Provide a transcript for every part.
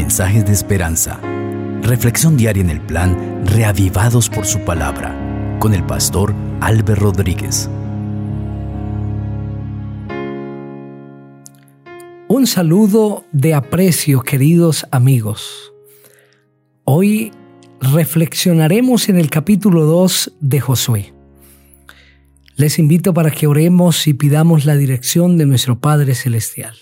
mensajes de esperanza. Reflexión diaria en el plan Reavivados por su palabra con el pastor Álvaro Rodríguez. Un saludo de aprecio, queridos amigos. Hoy reflexionaremos en el capítulo 2 de Josué. Les invito para que oremos y pidamos la dirección de nuestro Padre Celestial.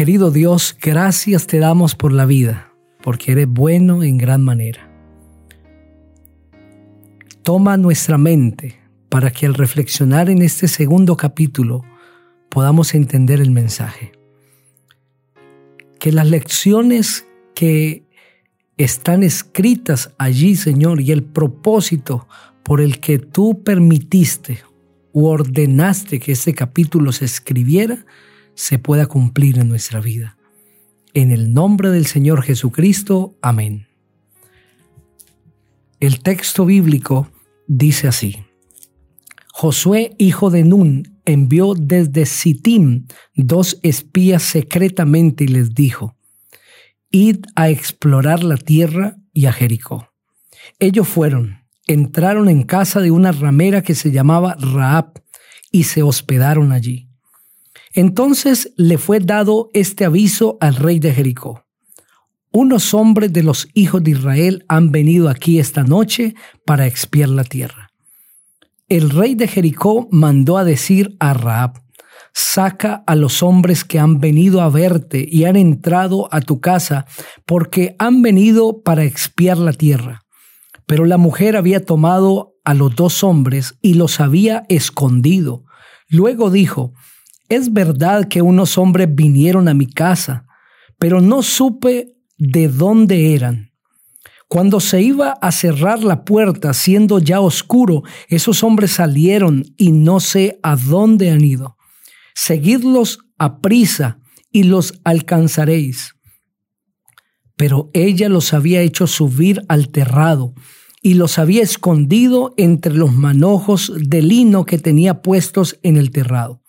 Querido Dios, gracias te damos por la vida, porque eres bueno en gran manera. Toma nuestra mente para que al reflexionar en este segundo capítulo podamos entender el mensaje. Que las lecciones que están escritas allí, Señor, y el propósito por el que tú permitiste u ordenaste que este capítulo se escribiera, se pueda cumplir en nuestra vida. En el nombre del Señor Jesucristo, amén. El texto bíblico dice así. Josué, hijo de Nun, envió desde Sittim dos espías secretamente y les dijo, Id a explorar la tierra y a Jericó. Ellos fueron, entraron en casa de una ramera que se llamaba Raab y se hospedaron allí. Entonces le fue dado este aviso al rey de Jericó. Unos hombres de los hijos de Israel han venido aquí esta noche para expiar la tierra. El rey de Jericó mandó a decir a Raab, saca a los hombres que han venido a verte y han entrado a tu casa, porque han venido para expiar la tierra. Pero la mujer había tomado a los dos hombres y los había escondido. Luego dijo, es verdad que unos hombres vinieron a mi casa, pero no supe de dónde eran. Cuando se iba a cerrar la puerta, siendo ya oscuro, esos hombres salieron y no sé a dónde han ido. Seguidlos a prisa y los alcanzaréis. Pero ella los había hecho subir al terrado y los había escondido entre los manojos de lino que tenía puestos en el terrado.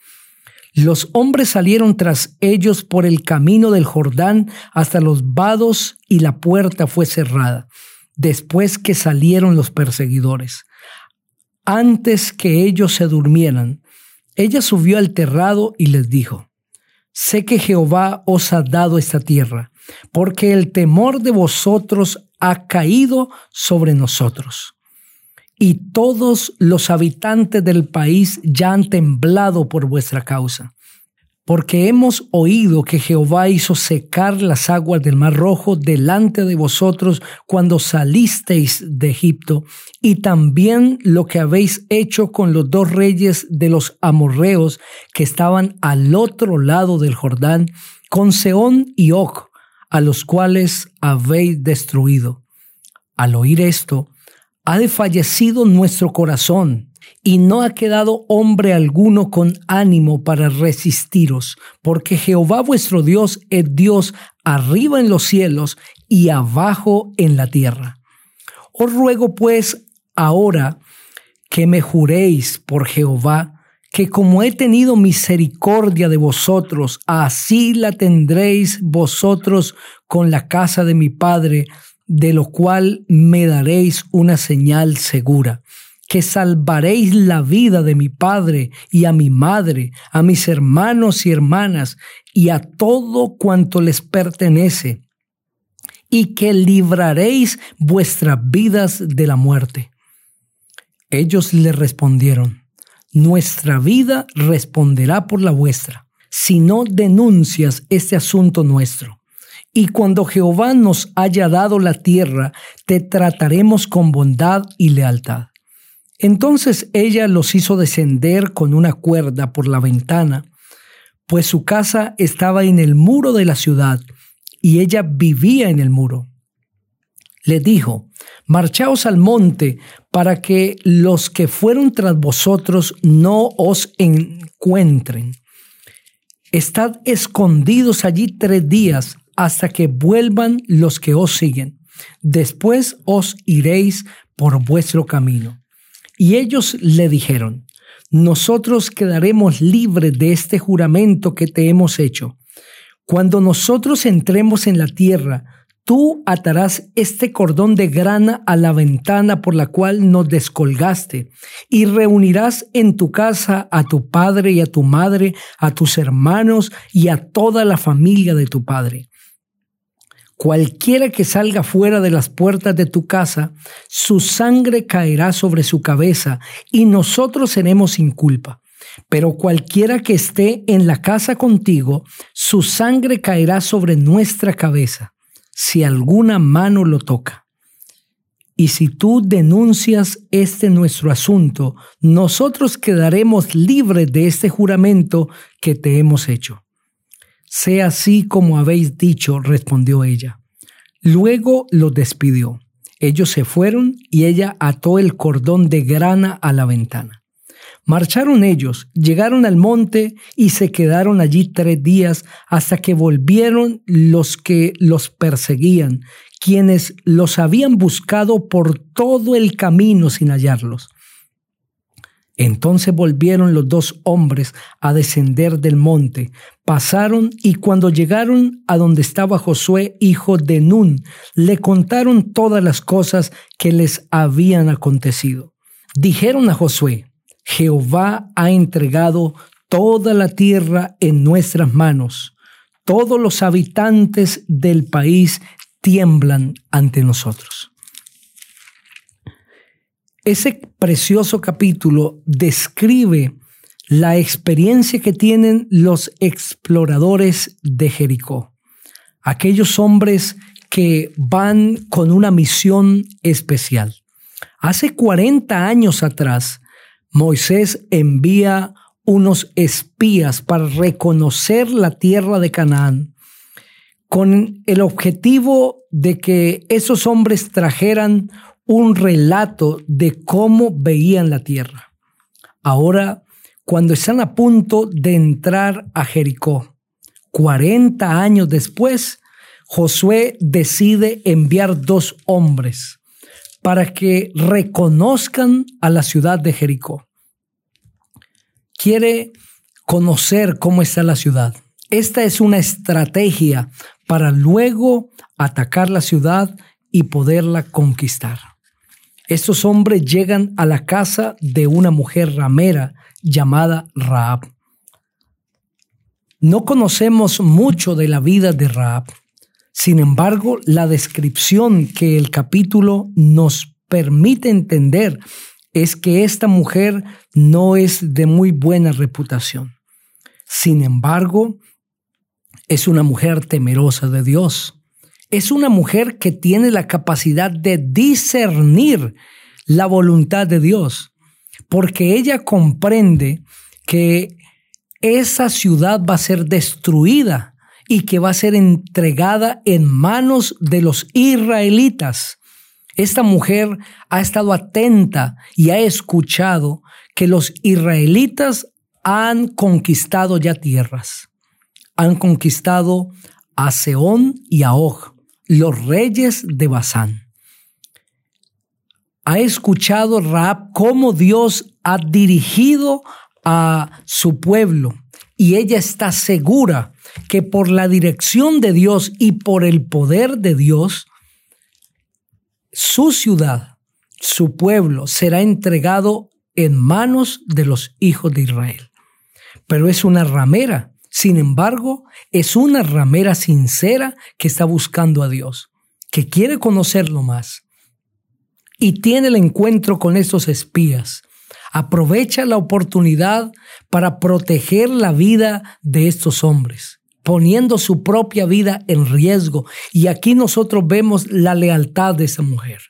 Los hombres salieron tras ellos por el camino del Jordán hasta los vados y la puerta fue cerrada, después que salieron los perseguidores. Antes que ellos se durmieran, ella subió al terrado y les dijo, Sé que Jehová os ha dado esta tierra, porque el temor de vosotros ha caído sobre nosotros. Y todos los habitantes del país ya han temblado por vuestra causa, porque hemos oído que Jehová hizo secar las aguas del Mar Rojo delante de vosotros cuando salisteis de Egipto, y también lo que habéis hecho con los dos reyes de los amorreos que estaban al otro lado del Jordán, con Seón y Og, a los cuales habéis destruido. Al oír esto, ha desfallecido nuestro corazón y no ha quedado hombre alguno con ánimo para resistiros, porque Jehová vuestro Dios es Dios arriba en los cielos y abajo en la tierra. Os ruego pues ahora que me juréis por Jehová, que como he tenido misericordia de vosotros, así la tendréis vosotros con la casa de mi Padre, de lo cual me daréis una señal segura, que salvaréis la vida de mi Padre y a mi madre, a mis hermanos y hermanas, y a todo cuanto les pertenece, y que libraréis vuestras vidas de la muerte. Ellos le respondieron, nuestra vida responderá por la vuestra, si no denuncias este asunto nuestro. Y cuando Jehová nos haya dado la tierra, te trataremos con bondad y lealtad. Entonces ella los hizo descender con una cuerda por la ventana, pues su casa estaba en el muro de la ciudad y ella vivía en el muro. Le dijo, marchaos al monte para que los que fueron tras vosotros no os encuentren. Estad escondidos allí tres días hasta que vuelvan los que os siguen. Después os iréis por vuestro camino. Y ellos le dijeron, nosotros quedaremos libres de este juramento que te hemos hecho cuando nosotros entremos en la tierra, tú atarás este cordón de grana a la ventana por la cual nos descolgaste, y reunirás en tu casa a tu padre y a tu madre, a tus hermanos y a toda la familia de tu padre. Cualquiera que salga fuera de las puertas de tu casa, su sangre caerá sobre su cabeza, y nosotros seremos sin culpa. Pero cualquiera que esté en la casa contigo, su sangre caerá sobre nuestra cabeza, si alguna mano lo toca. Y si tú denuncias este nuestro asunto, nosotros quedaremos libres de este juramento que te hemos hecho. Sea así como habéis dicho, respondió ella. Luego los despidió. Ellos se fueron y ella ató el cordón de grana a la ventana. Marcharon ellos, llegaron al monte y se quedaron allí tres días hasta que volvieron los que los perseguían, quienes los habían buscado por todo el camino sin hallarlos. Entonces volvieron los dos hombres a descender del monte, pasaron y cuando llegaron a donde estaba Josué, hijo de Nun, le contaron todas las cosas que les habían acontecido. Dijeron a Josué, Jehová ha entregado toda la tierra en nuestras manos. Todos los habitantes del país tiemblan ante nosotros. Ese precioso capítulo describe la experiencia que tienen los exploradores de Jericó, aquellos hombres que van con una misión especial. Hace 40 años atrás, Moisés envía unos espías para reconocer la tierra de Canaán con el objetivo de que esos hombres trajeran un relato de cómo veían la tierra. Ahora, cuando están a punto de entrar a Jericó, 40 años después, Josué decide enviar dos hombres para que reconozcan a la ciudad de Jericó. Quiere conocer cómo está la ciudad. Esta es una estrategia para luego atacar la ciudad y poderla conquistar. Estos hombres llegan a la casa de una mujer ramera llamada Raab. No conocemos mucho de la vida de Raab. Sin embargo, la descripción que el capítulo nos permite entender es que esta mujer no es de muy buena reputación. Sin embargo, es una mujer temerosa de Dios. Es una mujer que tiene la capacidad de discernir la voluntad de Dios, porque ella comprende que esa ciudad va a ser destruida y que va a ser entregada en manos de los israelitas. Esta mujer ha estado atenta y ha escuchado que los israelitas han conquistado ya tierras. Han conquistado a Seón y a Og, los reyes de Basán. Ha escuchado Raab cómo Dios ha dirigido a su pueblo y ella está segura que por la dirección de Dios y por el poder de Dios, su ciudad, su pueblo será entregado en manos de los hijos de Israel. Pero es una ramera, sin embargo, es una ramera sincera que está buscando a Dios, que quiere conocerlo más. Y tiene el encuentro con esos espías. Aprovecha la oportunidad para proteger la vida de estos hombres poniendo su propia vida en riesgo. Y aquí nosotros vemos la lealtad de esa mujer.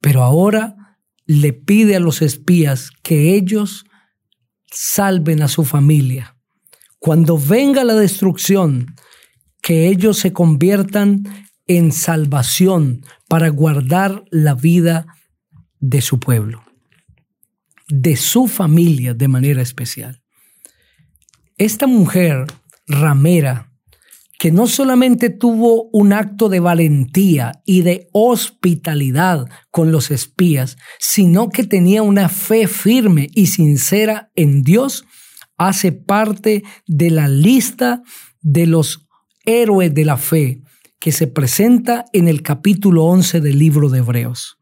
Pero ahora le pide a los espías que ellos salven a su familia. Cuando venga la destrucción, que ellos se conviertan en salvación para guardar la vida de su pueblo, de su familia de manera especial. Esta mujer ramera, que no solamente tuvo un acto de valentía y de hospitalidad con los espías, sino que tenía una fe firme y sincera en Dios, hace parte de la lista de los héroes de la fe que se presenta en el capítulo 11 del libro de Hebreos.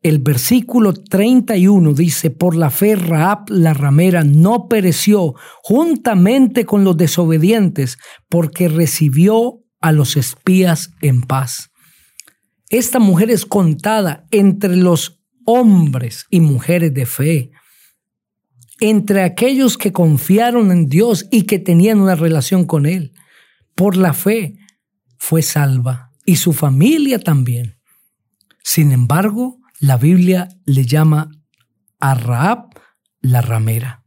El versículo 31 dice, por la fe Raab la ramera no pereció juntamente con los desobedientes porque recibió a los espías en paz. Esta mujer es contada entre los hombres y mujeres de fe, entre aquellos que confiaron en Dios y que tenían una relación con Él. Por la fe fue salva y su familia también. Sin embargo, la Biblia le llama a Raab la ramera.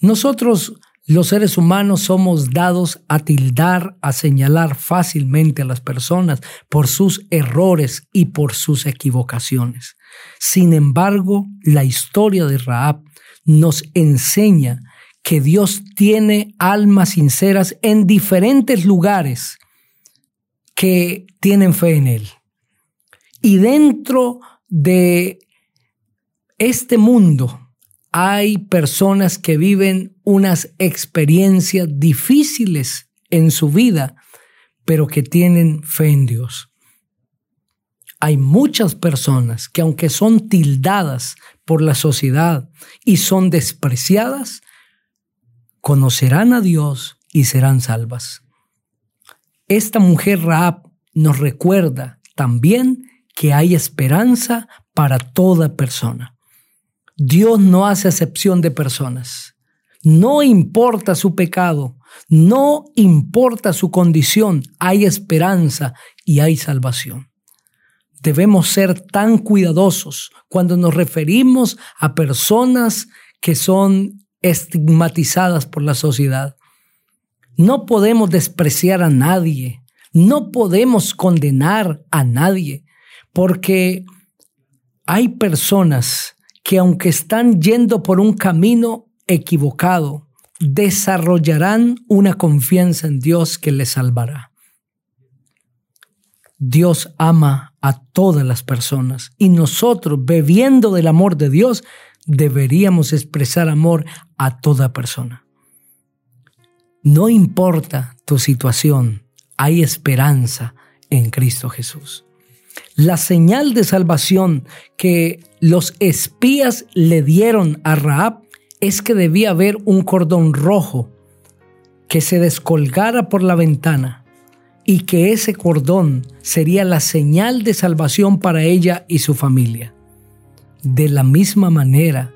Nosotros los seres humanos somos dados a tildar, a señalar fácilmente a las personas por sus errores y por sus equivocaciones. Sin embargo, la historia de Raab nos enseña que Dios tiene almas sinceras en diferentes lugares que tienen fe en Él. Y dentro de este mundo, hay personas que viven unas experiencias difíciles en su vida, pero que tienen fe en Dios. Hay muchas personas que aunque son tildadas por la sociedad y son despreciadas, conocerán a Dios y serán salvas. Esta mujer Raab nos recuerda también que hay esperanza para toda persona. Dios no hace acepción de personas. No importa su pecado, no importa su condición, hay esperanza y hay salvación. Debemos ser tan cuidadosos cuando nos referimos a personas que son estigmatizadas por la sociedad. No podemos despreciar a nadie, no podemos condenar a nadie, porque hay personas que aunque están yendo por un camino equivocado, desarrollarán una confianza en Dios que les salvará. Dios ama a todas las personas y nosotros, bebiendo del amor de Dios, deberíamos expresar amor a toda persona. No importa tu situación, hay esperanza en Cristo Jesús. La señal de salvación que los espías le dieron a Raab es que debía haber un cordón rojo que se descolgara por la ventana y que ese cordón sería la señal de salvación para ella y su familia. De la misma manera,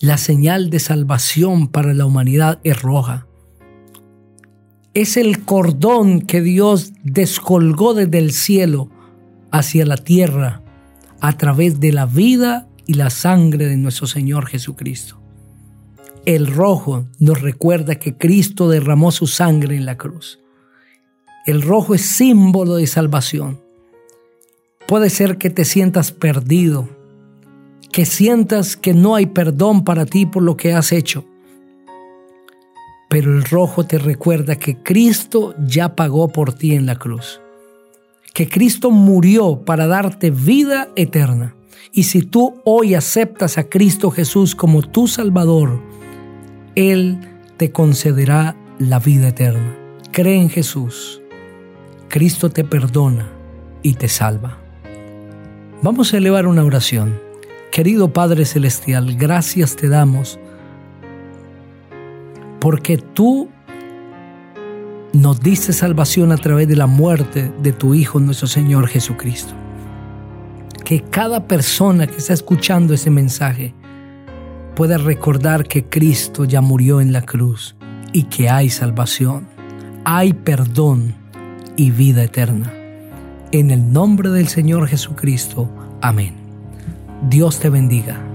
la señal de salvación para la humanidad es roja. Es el cordón que Dios descolgó desde el cielo hacia la tierra a través de la vida y la sangre de nuestro Señor Jesucristo. El rojo nos recuerda que Cristo derramó su sangre en la cruz. El rojo es símbolo de salvación. Puede ser que te sientas perdido, que sientas que no hay perdón para ti por lo que has hecho. Pero el rojo te recuerda que Cristo ya pagó por ti en la cruz que Cristo murió para darte vida eterna. Y si tú hoy aceptas a Cristo Jesús como tu Salvador, Él te concederá la vida eterna. Cree en Jesús. Cristo te perdona y te salva. Vamos a elevar una oración. Querido Padre Celestial, gracias te damos porque tú nos diste salvación a través de la muerte de tu Hijo, nuestro Señor Jesucristo. Que cada persona que está escuchando ese mensaje pueda recordar que Cristo ya murió en la cruz y que hay salvación, hay perdón y vida eterna. En el nombre del Señor Jesucristo. Amén. Dios te bendiga.